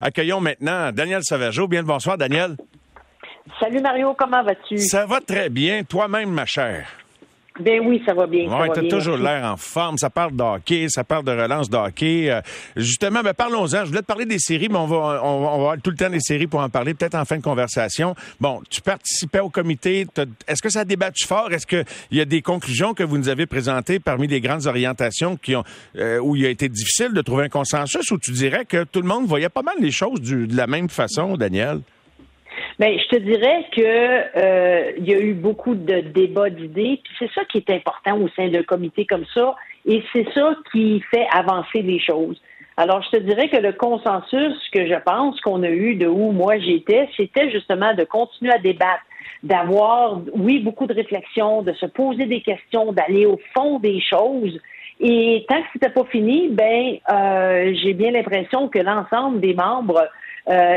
Accueillons maintenant Daniel Sauvageau. Bien le bonsoir, Daniel. Salut Mario, comment vas-tu? Ça va très bien. Toi-même, ma chère. Ben oui, ça va bien. Oui, tu as toujours l'air en forme. Ça parle de hockey, ça parle de relance de hockey. Euh, justement, ben parlons-en. Je voulais te parler des séries, mais on va, on, va avoir tout le temps des séries pour en parler, peut-être en fin de conversation. Bon, tu participais au comité. Est-ce que ça a débattu fort? Est-ce qu'il y a des conclusions que vous nous avez présentées parmi les grandes orientations qui ont, euh, où il a été difficile de trouver un consensus, ou tu dirais que tout le monde voyait pas mal les choses de la même façon, Daniel? Ben, je te dirais que euh, il y a eu beaucoup de débats d'idées, puis c'est ça qui est important au sein d'un comité comme ça, et c'est ça qui fait avancer les choses. Alors, je te dirais que le consensus que je pense qu'on a eu de où moi j'étais, c'était justement de continuer à débattre, d'avoir, oui, beaucoup de réflexion, de se poser des questions, d'aller au fond des choses. Et tant que c'était pas fini, ben, euh, j'ai bien l'impression que l'ensemble des membres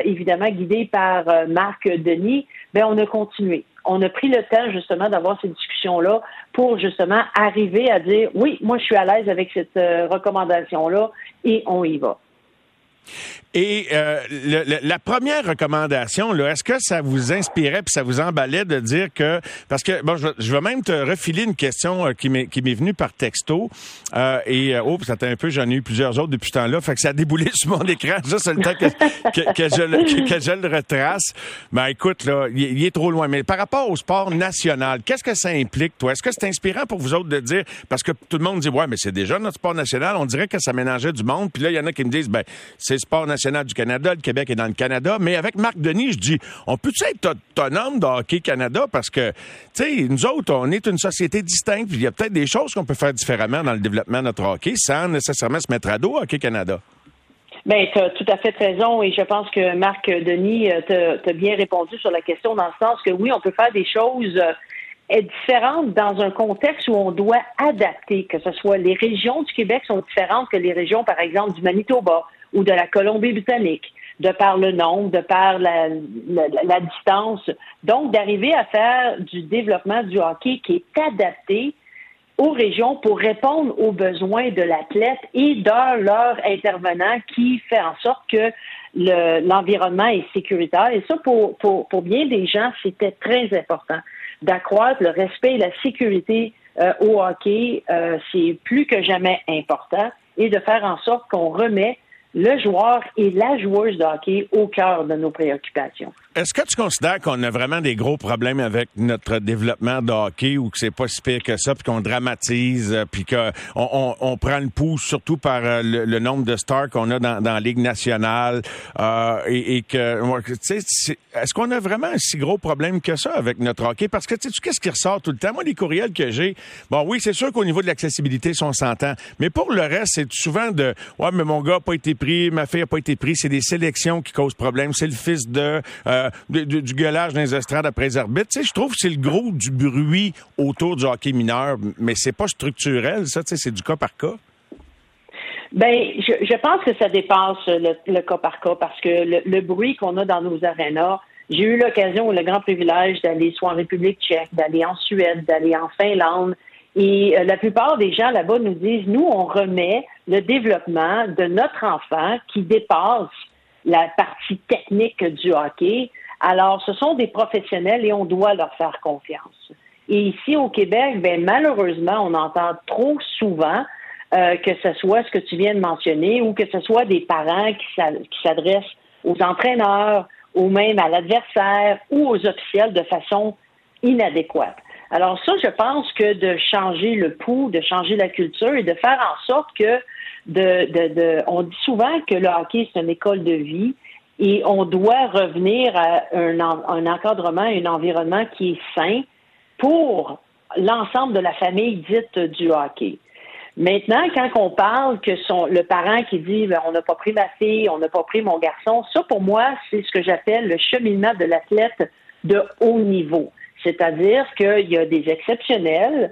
évidemment guidé par euh, Marc Denis, ben on a continué. On a pris le temps justement d'avoir ces discussions-là pour justement arriver à dire oui, moi je suis à l'aise avec cette euh, recommandation-là et on y va. Et euh, la première recommandation, est-ce que ça vous inspirait puis ça vous emballait de dire que parce que bon, je, vais même te refiler une question euh, qui m'est venue par texto euh, et oh, ça t'a un peu, j'en ai eu plusieurs autres depuis ce temps-là, fait que ça a déboulé sur mon écran. Juste le temps que, que, je, le, que, je le retrace. Ben écoute, là, il, est trop loin. Mais par rapport au sport national, qu'est-ce que ça implique, toi? Est-ce que c'est inspirant pour vous autres de dire parce que tout le monde dit ouais, mais c'est déjà notre sport national. On dirait que ça mélangeait du monde. Puis là, il y en a qui me disent ben c'est sport national du Canada, le Québec est dans le Canada. Mais avec Marc Denis, je dis, on peut être autonome de Hockey Canada parce que, tu sais, nous autres, on est une société distincte. Il y a peut-être des choses qu'on peut faire différemment dans le développement de notre hockey sans nécessairement se mettre à dos Hockey Canada. Bien, tu as tout à fait raison et je pense que Marc Denis euh, t'a bien répondu sur la question dans le sens que oui, on peut faire des choses euh, différentes dans un contexte où on doit adapter, que ce soit les régions du Québec sont différentes que les régions, par exemple, du Manitoba ou de la Colombie-Britannique, de par le nombre, de par la, la, distance. Donc, d'arriver à faire du développement du hockey qui est adapté aux régions pour répondre aux besoins de l'athlète et de leur intervenant qui fait en sorte que l'environnement est sécuritaire. Et ça, pour, pour, pour bien des gens, c'était très important. D'accroître le respect et la sécurité euh, au hockey, euh, c'est plus que jamais important. Et de faire en sorte qu'on remet le joueur et la joueuse de hockey au cœur de nos préoccupations. Est-ce que tu considères qu'on a vraiment des gros problèmes avec notre développement de hockey ou que c'est pas si pire que ça, puis qu'on dramatise, euh, puis qu'on on, on, prend le pouls surtout par euh, le, nombre de stars qu'on a dans, dans la Ligue nationale euh, et, et, que, est-ce qu'on a vraiment un si gros problème que ça avec notre hockey? Parce que, tu qu'est-ce qui ressort tout le temps? Moi, les courriels que j'ai, bon, oui, c'est sûr qu'au niveau de l'accessibilité, on s'entend, mais pour le reste, c'est souvent de, ouais, mais mon gars n'a pas été pris, ma fille n'a pas été prise, c'est des sélections qui causent problème, c'est le fils de... Euh, du gueulage dans les estrades après les arbitres. Tu sais, je trouve que c'est le gros du bruit autour du hockey mineur, mais c'est pas structurel, ça, c'est du cas par cas. Ben, je, pense que ça dépasse le, cas par cas parce que le, bruit qu'on a dans nos arénas, j'ai eu l'occasion le grand privilège d'aller soit en République tchèque, d'aller en Suède, d'aller en Finlande. Et euh, la plupart des gens là-bas nous disent, nous, on remet le développement de notre enfant qui dépasse la partie technique du hockey alors, ce sont des professionnels et on doit leur faire confiance. Et ici au Québec, ben, malheureusement, on entend trop souvent euh, que ce soit ce que tu viens de mentionner ou que ce soit des parents qui s'adressent aux entraîneurs ou même à l'adversaire ou aux officiels de façon inadéquate. Alors ça, je pense que de changer le pouls, de changer la culture et de faire en sorte que de, de, de on dit souvent que le hockey c'est une école de vie et on doit revenir à un, un encadrement, un environnement qui est sain pour l'ensemble de la famille dite du hockey. Maintenant, quand on parle que son, le parent qui dit ben, on n'a pas pris ma fille, on n'a pas pris mon garçon, ça pour moi, c'est ce que j'appelle le cheminement de l'athlète de haut niveau. C'est-à-dire qu'il y a des exceptionnels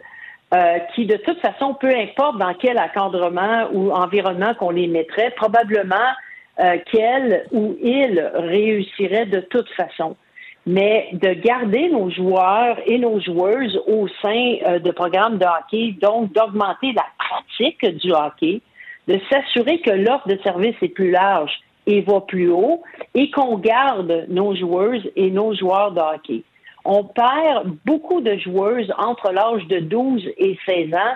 euh, qui, de toute façon, peu importe dans quel encadrement ou environnement qu'on les mettrait, probablement euh, qu'elle ou il réussirait de toute façon. Mais de garder nos joueurs et nos joueuses au sein euh, de programmes de hockey, donc d'augmenter la pratique du hockey, de s'assurer que l'offre de service est plus large et va plus haut et qu'on garde nos joueuses et nos joueurs de hockey. On perd beaucoup de joueuses entre l'âge de 12 et 16 ans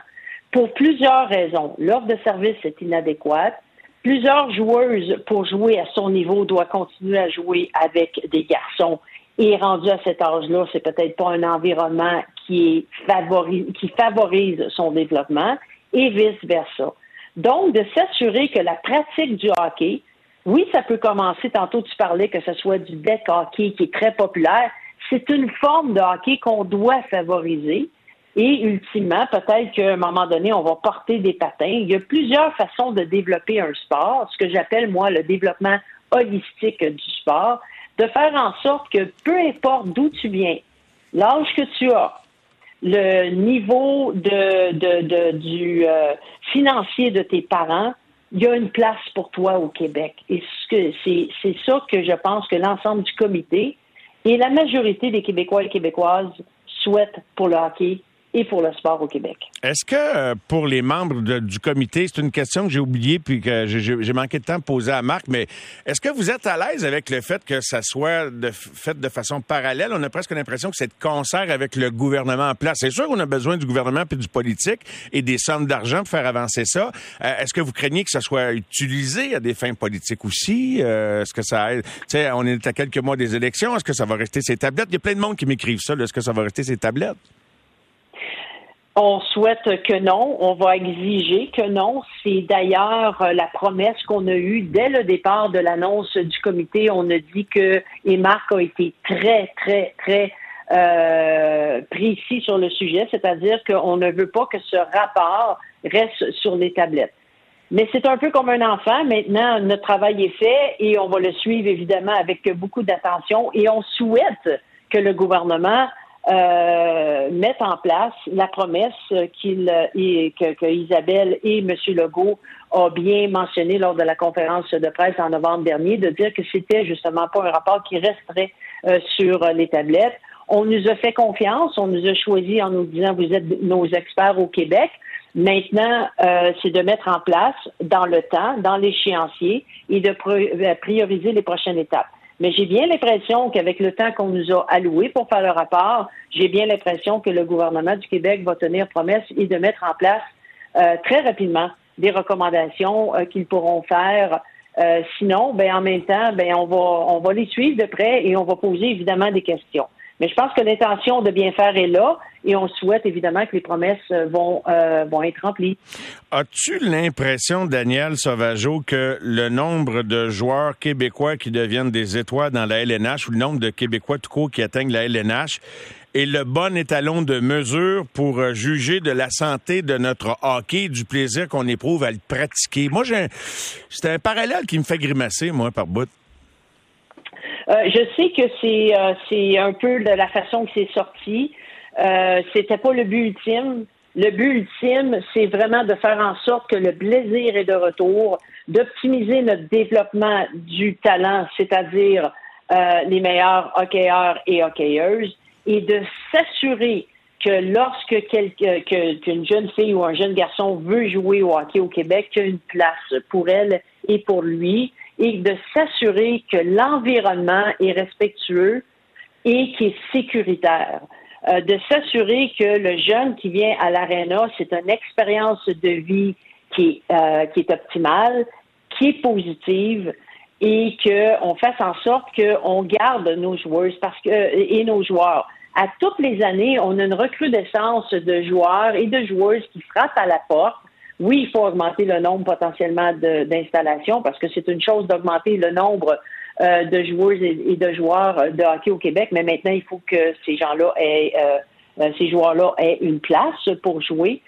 pour plusieurs raisons. L'offre de service est inadéquate. Plusieurs joueuses, pour jouer à son niveau, doivent continuer à jouer avec des garçons. Et rendu à cet âge-là, c'est peut-être pas un environnement qui, favorise son développement et vice-versa. Donc, de s'assurer que la pratique du hockey, oui, ça peut commencer, tantôt tu parlais que ce soit du deck hockey qui est très populaire, c'est une forme de hockey qu'on doit favoriser. Et ultimement, peut-être qu'à un moment donné, on va porter des patins. Il y a plusieurs façons de développer un sport, ce que j'appelle, moi, le développement holistique du sport, de faire en sorte que peu importe d'où tu viens, l'âge que tu as, le niveau de, du euh, financier de tes parents, il y a une place pour toi au Québec. Et c'est ça que je pense que l'ensemble du comité et la majorité des Québécois et Québécoises souhaitent pour le hockey et pour le sport au Québec. Est-ce que euh, pour les membres du comité, c'est une question que j'ai oubliée puis que j'ai manqué de temps de poser à Marc, mais est-ce que vous êtes à l'aise avec le fait que ça soit fait de façon parallèle? On a presque l'impression que c'est de concert avec le gouvernement en place. C'est sûr qu'on a besoin du gouvernement puis du politique et des sommes d'argent pour faire avancer ça. Euh, est-ce que vous craignez que ça soit utilisé à des fins politiques aussi? Euh, est-ce que ça aide? on est à quelques mois des élections. Est-ce que ça va rester ces tablettes? Il y a plein de monde qui m'écrivent ça. Est-ce que ça va rester ces tablettes? On souhaite que non. On va exiger que non. C'est d'ailleurs euh, la promesse qu'on a eue dès le départ de l'annonce du comité. On a dit que, Marc a été très, très, très euh, précis sur le sujet, c'est-à-dire qu'on ne veut pas que ce rapport reste sur les tablettes. Mais c'est un peu comme un enfant. Maintenant, notre travail est fait et on va le suivre évidemment avec beaucoup d'attention et on souhaite que le gouvernement euh, en place la promesse qu'il que, que, Isabelle et M. Legault ont bien mentionné lors de la conférence de presse en novembre dernier, de dire que c'était justement pas un rapport qui resterait euh, sur les tablettes. On nous a fait confiance, on nous a choisi en nous disant vous êtes nos experts au Québec. Maintenant, euh, c'est de mettre en place dans le temps, dans l'échéancier et de prioriser les prochaines étapes. Mais j'ai bien l'impression qu'avec le temps qu'on nous a alloué pour faire le rapport, j'ai bien l'impression que le gouvernement du Québec va tenir promesse et de mettre en place euh, très rapidement des recommandations euh, qu'ils pourront faire. Euh, sinon, ben en même temps, ben on va on va les suivre de près et on va poser évidemment des questions. Mais je pense que l'intention de bien faire est là et on souhaite évidemment que les promesses euh, vont, euh, vont être remplies. As-tu l'impression, Daniel Sauvageau, que le nombre de joueurs québécois qui deviennent des étoiles dans la LNH ou le nombre de Québécois tout court qui atteignent la LNH est le bon étalon de mesure pour euh, juger de la santé de notre hockey, du plaisir qu'on éprouve à le pratiquer? Moi, c'est un parallèle qui me fait grimacer, moi, par bout. Euh, je sais que c'est euh, c'est un peu de la façon que c'est sorti. Euh, C'était pas le but ultime. Le but ultime, c'est vraiment de faire en sorte que le plaisir est de retour, d'optimiser notre développement du talent, c'est-à-dire euh, les meilleurs hockeyeurs et hockeyeuses, et de s'assurer que lorsque qu'une jeune fille ou un jeune garçon veut jouer au hockey au Québec, qu'il y a une place pour elle et pour lui, et de s'assurer que l'environnement est respectueux et qui est sécuritaire. Euh, de s'assurer que le jeune qui vient à l'aréna, c'est une expérience de vie qui est, euh, qui est optimale, qui est positive et qu'on fasse en sorte qu'on garde nos joueuses parce que, et nos joueurs. À toutes les années, on a une recrudescence de joueurs et de joueuses qui frappent à la porte oui, il faut augmenter le nombre potentiellement d'installations parce que c'est une chose d'augmenter le nombre euh, de joueuses et, de joueurs euh, de hockey au Québec, mais maintenant, il faut que ces gens-là aient, euh, ces joueurs-là aient une place pour jouer.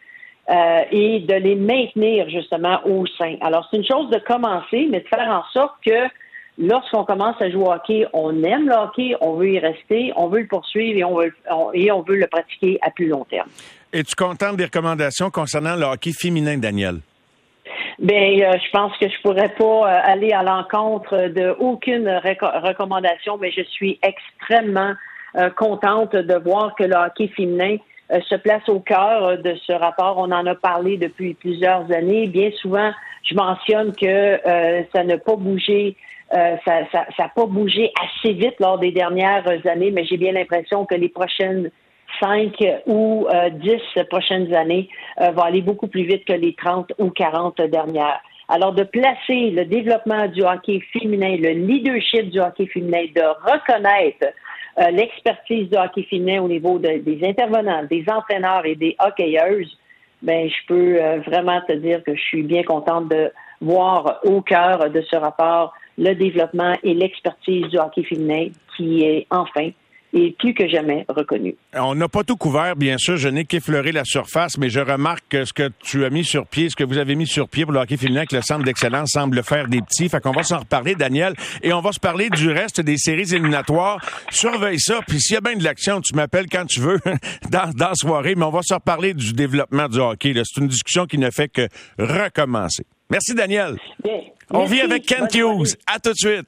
et de les maintenir justement au sein. Alors, c'est une chose de commencer, mais de faire en sorte que lorsqu'on commence à jouer au hockey, on aime le hockey, on veut y rester, on veut le poursuivre et on veut, et on veut le pratiquer à plus long terme. Es-tu contente des recommandations concernant le hockey féminin, Daniel? Bien, euh, je pense que je pourrais pas euh, aller à l'encontre de aucune recommandation, mais je suis extrêmement euh, contente de voir que le hockey féminin se place au cœur de ce rapport. On en a parlé depuis plusieurs années. Bien souvent, je mentionne que euh, ça n'a pas bougé. Euh, ça n'a ça, pas bougé assez vite lors des dernières années, mais j'ai bien l'impression que les prochaines cinq ou dix prochaines années vont aller beaucoup plus vite que les 30 ou 40 dernières. Alors, de placer le développement du hockey féminin, le leadership du hockey féminin, de reconnaître euh, l'expertise du hockey féminin au niveau des intervenants, des entraîneurs et des hockeyeuses, ben, je peux euh, vraiment te dire que je suis bien contente de voir au cœur de ce rapport le développement et l'expertise du hockey féminin qui est enfin est plus que jamais reconnu. On n'a pas tout couvert, bien sûr. Je n'ai qu'effleuré la surface, mais je remarque que ce que tu as mis sur pied, ce que vous avez mis sur pied pour le hockey féminin avec le centre d'excellence semble faire des petits. Fait qu'on va s'en reparler, Daniel, et on va se parler du reste des séries éliminatoires. Surveille ça, puis s'il y a bien de l'action, tu m'appelles quand tu veux dans, dans la soirée, mais on va se reparler du développement du hockey. C'est une discussion qui ne fait que recommencer. Merci, Daniel. Bien. On vit avec Kent Hughes. À tout de suite.